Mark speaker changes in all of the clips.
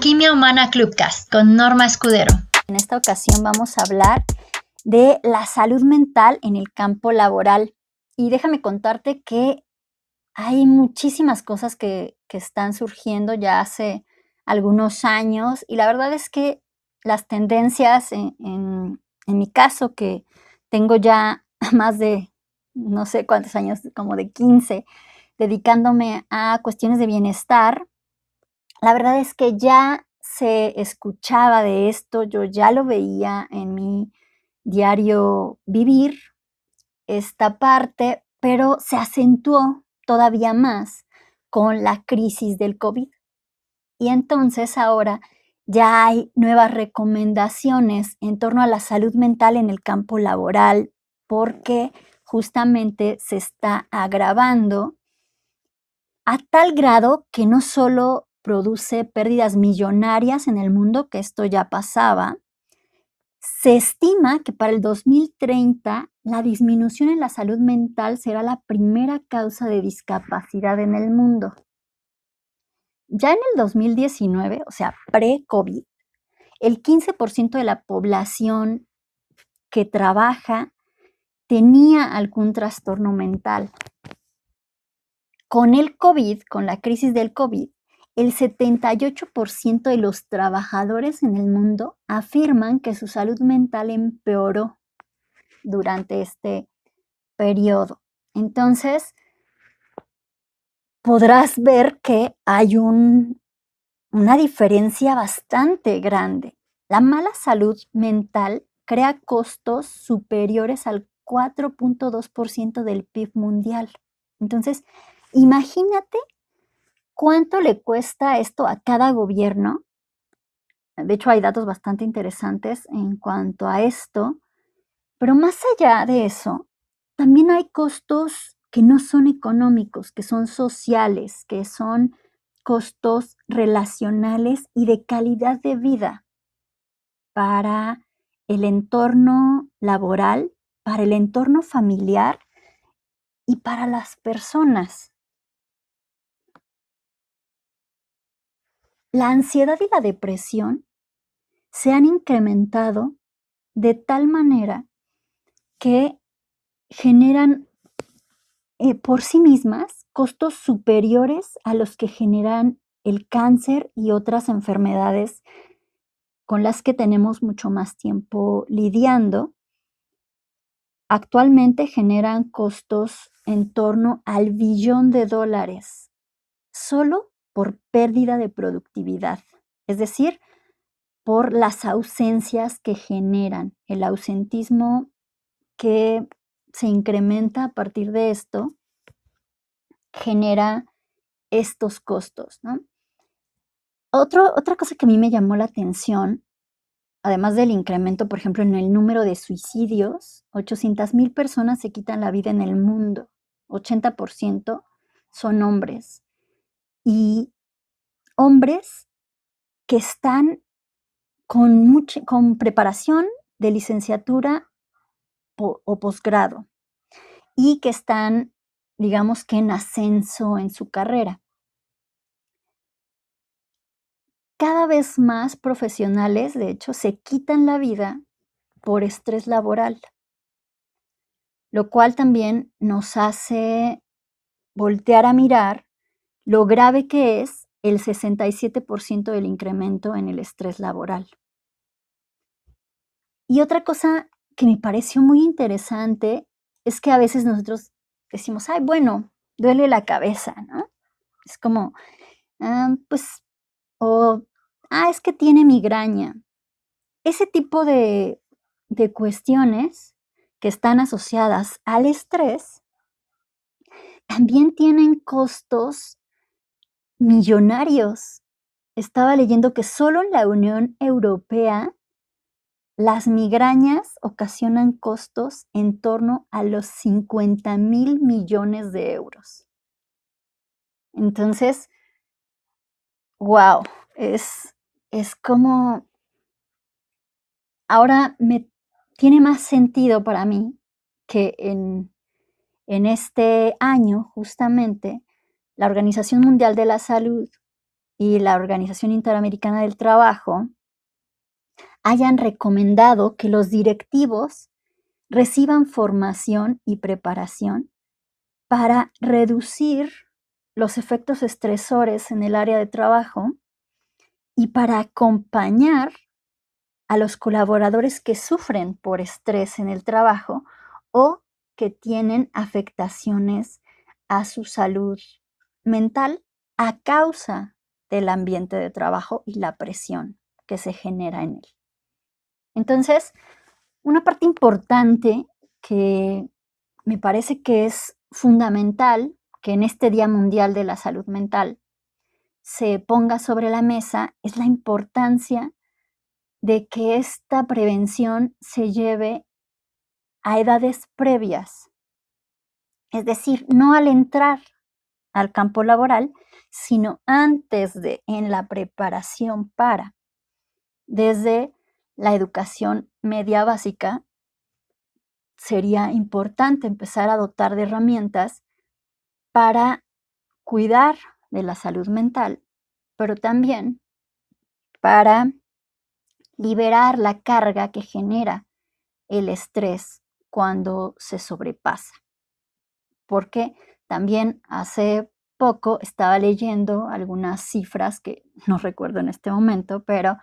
Speaker 1: Alquimia Humana Clubcast con Norma Escudero.
Speaker 2: En esta ocasión vamos a hablar de la salud mental en el campo laboral. Y déjame contarte que hay muchísimas cosas que, están surgiendo ya hace algunos años y la verdad es que las tendencias en, en mi caso, que tengo ya más de no sé cuántos años, como de 15, dedicándome a cuestiones de bienestar, la verdad es que ya se escuchaba de esto, yo ya lo veía en mi diario vivir, esta parte, pero se acentuó todavía más con la crisis del COVID. Y entonces ahora ya hay nuevas recomendaciones en torno a la salud mental en el campo laboral porque justamente se está agravando a tal grado que no solo produce pérdidas millonarias en el mundo, que esto ya pasaba. Se estima que para el 2030 la disminución en la salud mental será la primera causa de discapacidad en el mundo. Ya en el 2019, o sea, pre-COVID, el 15% de la población que trabaja tenía algún trastorno mental. Con el COVID, con la crisis del COVID, el 78% de los trabajadores en el mundo afirman que su salud mental empeoró durante este periodo. Entonces, podrás ver que hay una diferencia bastante grande. La mala salud mental crea costos superiores al 4.2% del PIB mundial. Entonces, imagínate ¿Cuánto le cuesta esto a cada gobierno? De hecho, hay datos bastante interesantes en cuanto a esto, pero más allá de eso, también hay costos que no son económicos, que son sociales, que son costos relacionales y de calidad de vida para el entorno laboral, para el entorno familiar y para las personas. La ansiedad y la depresión se han incrementado de tal manera que generan eh, por sí mismas costos superiores a los que generan el cáncer y otras enfermedades con las que tenemos mucho más tiempo lidiando. Actualmente generan costos en torno al billón de dólares solo por pérdida de productividad, es decir, por las ausencias que generan, el ausentismo que se incrementa a partir de esto, genera estos costos. otra cosa que a mí me llamó la atención, además del incremento, por ejemplo, en el número de suicidios, 800 mil personas se quitan la vida en el mundo, 80% son hombres y hombres que están con, mucha, con preparación de licenciatura o posgrado y que están, digamos que en ascenso en su carrera. Cada vez más profesionales, de hecho, se quitan la vida por estrés laboral, lo cual también nos hace voltear a mirar lo grave que es el 67% del incremento en el estrés laboral. Y otra cosa que me pareció muy interesante es que a veces nosotros decimos, ay, bueno, duele la cabeza, ¿no? Es como, ah, pues, o, ah, es que tiene migraña. Ese tipo de, de cuestiones que están asociadas al estrés también tienen costos millonarios. Estaba leyendo que solo en la Unión Europea las migrañas ocasionan costos en torno a los 50 mil millones de euros. Entonces, wow, es, es como, ahora me tiene más sentido para mí que en, en este año justamente la Organización Mundial de la Salud y la Organización Interamericana del Trabajo hayan recomendado que los directivos reciban formación y preparación para reducir los efectos estresores en el área de trabajo y para acompañar a los colaboradores que sufren por estrés en el trabajo o que tienen afectaciones a su salud mental a causa del ambiente de trabajo y la presión que se genera en él. Entonces, una parte importante que me parece que es fundamental que en este Día Mundial de la Salud Mental se ponga sobre la mesa es la importancia de que esta prevención se lleve a edades previas, es decir, no al entrar al campo laboral, sino antes de, en la preparación para, desde la educación media básica, sería importante empezar a dotar de herramientas para cuidar de la salud mental, pero también para liberar la carga que genera el estrés cuando se sobrepasa. Porque también hace poco estaba leyendo algunas cifras que no recuerdo en este momento, pero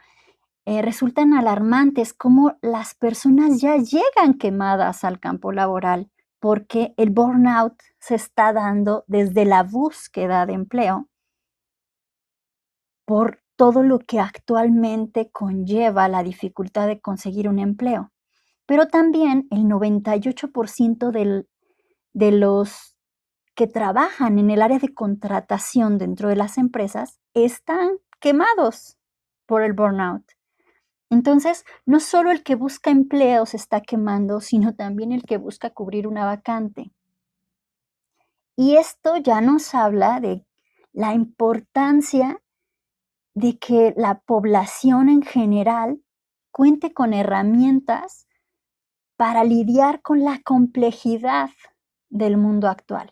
Speaker 2: eh, resultan alarmantes cómo las personas ya llegan quemadas al campo laboral porque el burnout se está dando desde la búsqueda de empleo por todo lo que actualmente conlleva la dificultad de conseguir un empleo. Pero también el 98% de los que trabajan en el área de contratación dentro de las empresas están quemados por el burnout. Entonces, no solo el que busca empleo se está quemando, sino también el que busca cubrir una vacante. Y esto ya nos habla de la importancia de que la población en general cuente con herramientas para lidiar con la complejidad del mundo actual.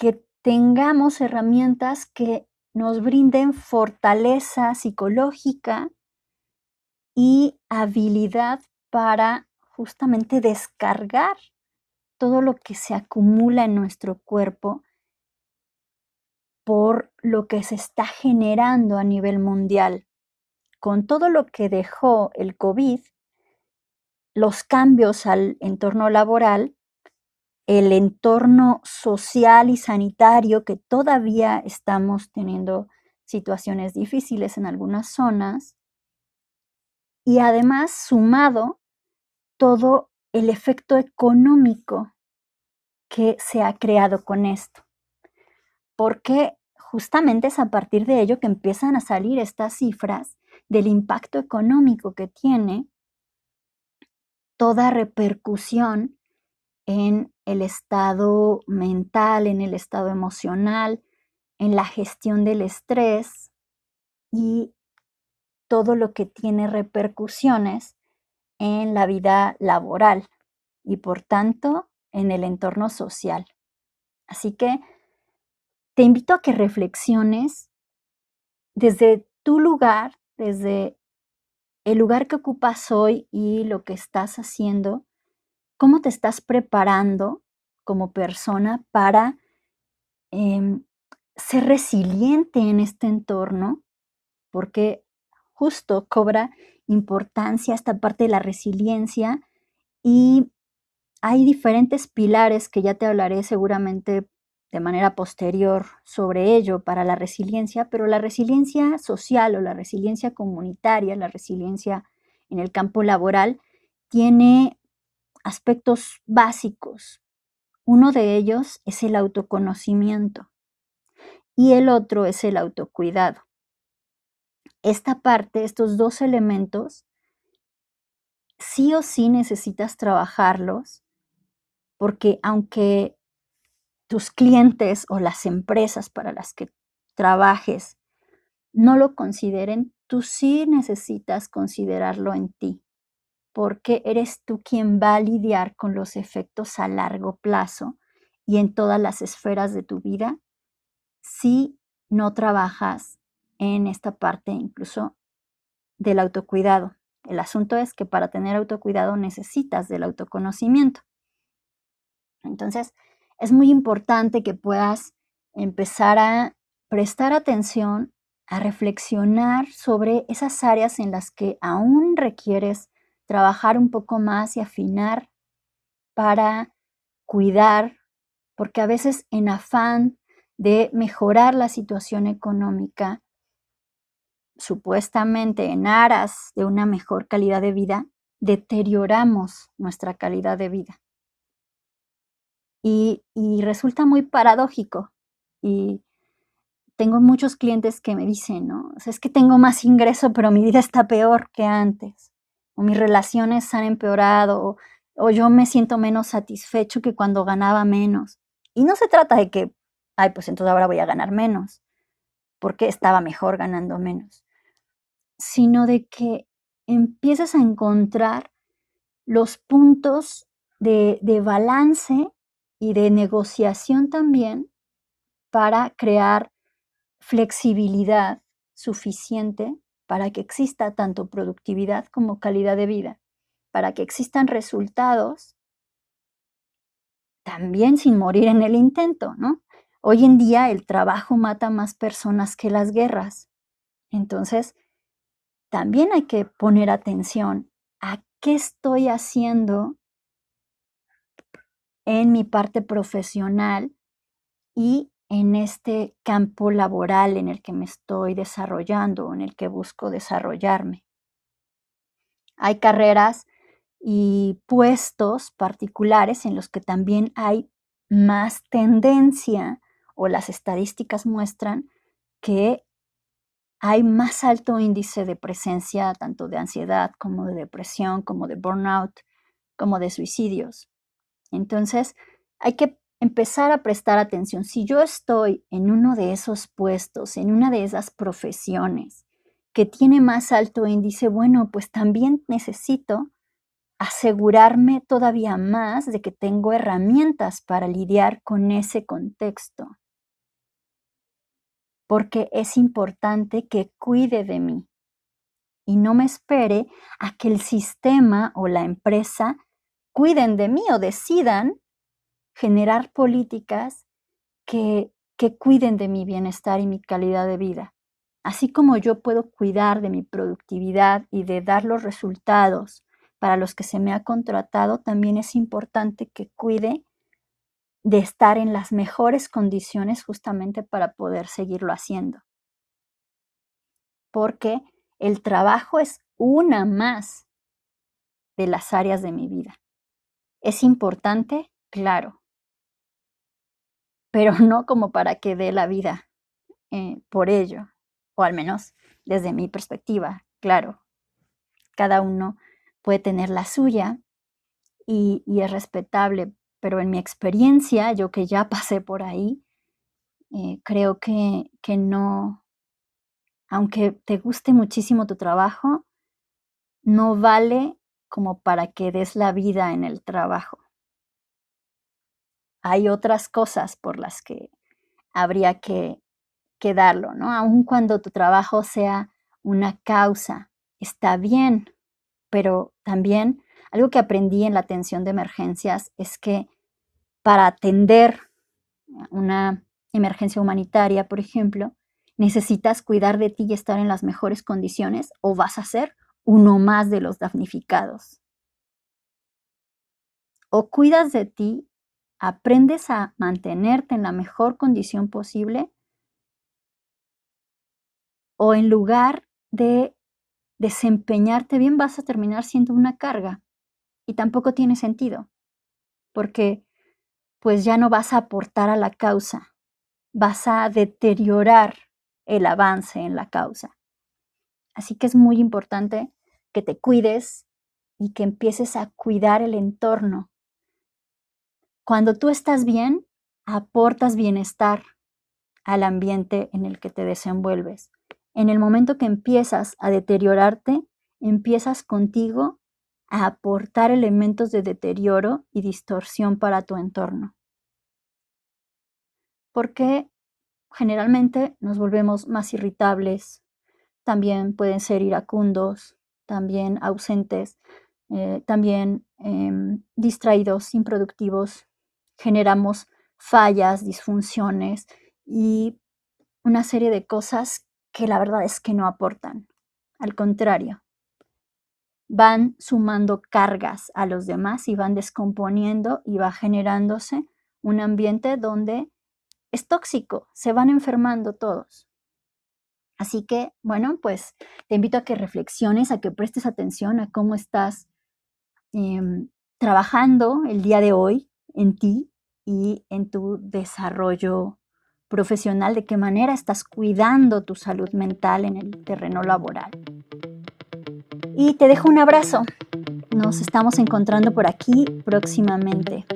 Speaker 2: Que tengamos herramientas que nos brinden fortaleza psicológica y habilidad para justamente descargar todo lo que se acumula en nuestro cuerpo por lo que se está generando a nivel mundial. Con todo lo que dejó el COVID, los cambios al entorno laboral el entorno social y sanitario que todavía estamos teniendo situaciones difíciles en algunas zonas y además sumado todo el efecto económico que se ha creado con esto. Porque justamente es a partir de ello que empiezan a salir estas cifras del impacto económico que tiene toda repercusión en el estado mental, en el estado emocional, en la gestión del estrés y todo lo que tiene repercusiones en la vida laboral y por tanto en el entorno social. Así que te invito a que reflexiones desde tu lugar, desde el lugar que ocupas hoy y lo que estás haciendo, cómo te estás preparando como persona para em, ser resiliente en este entorno, porque justo cobra importancia esta parte de la resiliencia y hay diferentes pilares que ya te hablaré seguramente de manera posterior sobre ello para la resiliencia, pero la resiliencia social o la resiliencia comunitaria, la resiliencia en el campo laboral, tiene aspectos básicos. Uno de ellos es el autoconocimiento y el otro es el autocuidado. Esta parte, estos dos elementos, sí o sí necesitas trabajarlos porque aunque tus clientes o las empresas para las que trabajes no lo consideren, tú sí necesitas considerarlo en ti porque eres tú quien va a lidiar con los efectos a largo plazo y en todas las esferas de tu vida si no trabajas en esta parte incluso del autocuidado. El asunto es que para tener autocuidado necesitas del autoconocimiento. Entonces, es muy importante que puedas empezar a prestar atención, a reflexionar sobre esas áreas en las que aún requieres trabajar un poco más y afinar para cuidar, porque a veces en afán de mejorar la situación económica, supuestamente en aras de una mejor calidad de vida, deterioramos nuestra calidad de vida. Y, resulta muy paradójico. Y tengo muchos clientes que me dicen, ¿no? es que tengo más ingreso, pero mi vida está peor que antes. O mis relaciones han empeorado, o, yo me siento menos satisfecho que cuando ganaba menos. Y no se trata de que, ay, pues entonces ahora voy a ganar menos, porque estaba mejor ganando menos, sino de que empieces a encontrar los puntos de, de balance y de negociación también para crear flexibilidad suficiente para que exista tanto productividad como calidad de vida, para que existan resultados también sin morir en el intento, ¿no? Hoy en día el trabajo mata más personas que las guerras. Entonces, también hay que poner atención a qué estoy haciendo en mi parte profesional y en este campo laboral en el que me estoy desarrollando, en el que busco desarrollarme. Hay carreras y puestos particulares en los que también hay más tendencia o las estadísticas muestran que hay más alto índice de presencia tanto de ansiedad como de depresión, como de burnout, como de suicidios. Entonces, hay que empezar a prestar atención. Si yo estoy en uno de esos puestos, en una de esas profesiones que tiene más alto índice, bueno, pues también necesito asegurarme todavía más de que tengo herramientas para lidiar con ese contexto. Porque es importante que cuide de mí y no me espere a que el sistema o la empresa cuiden de mí o decidan generar políticas que, que cuiden de mi bienestar y mi calidad de vida. Así como yo puedo cuidar de mi productividad y de dar los resultados para los que se me ha contratado, también es importante que cuide de estar en las mejores condiciones justamente para poder seguirlo haciendo. Porque el trabajo es una más de las áreas de mi vida. ¿Es importante? Claro. Pero no como para que dé la vida eh, por ello, o al menos desde mi perspectiva, claro. Cada uno puede tener la suya y, es respetable, pero en mi experiencia, yo que ya pasé por ahí, eh, creo que, que no, aunque te guste muchísimo tu trabajo, no vale como para que des la vida en el trabajo. Hay otras cosas por las que habría que, que darlo, ¿no? Aun cuando tu trabajo sea una causa, está bien, pero también algo que aprendí en la atención de emergencias es que para atender una emergencia humanitaria, por ejemplo, necesitas cuidar de ti y estar en las mejores condiciones o vas a ser uno más de los damnificados. O cuidas de ti, aprendes a mantenerte en la mejor condición posible, o en lugar de desempeñarte bien vas a terminar siendo una carga. Y tampoco tiene sentido, porque pues ya no vas a aportar a la causa, vas a deteriorar el avance en la causa. Así que es muy importante que te cuides y que empieces a cuidar el entorno. Cuando tú estás bien, aportas bienestar al ambiente en el que te desenvuelves. En el momento que empiezas a deteriorarte, empiezas contigo a aportar elementos de deterioro y distorsión para tu entorno. Porque generalmente nos volvemos más irritables, también pueden ser iracundos, también ausentes, eh, también em, distraídos, improductivos, generamos fallas, disfunciones y una serie de cosas que la verdad es que no aportan. Al contrario, van sumando cargas a los demás y van descomponiendo y va generándose un ambiente donde es tóxico, se van enfermando todos. Así que, bueno, pues te invito a que reflexiones, a que prestes atención a cómo estás em, trabajando el día de hoy en ti y en tu desarrollo profesional, de qué manera estás cuidando tu salud mental en el terreno laboral. Y te dejo un abrazo. Nos estamos encontrando por aquí próximamente.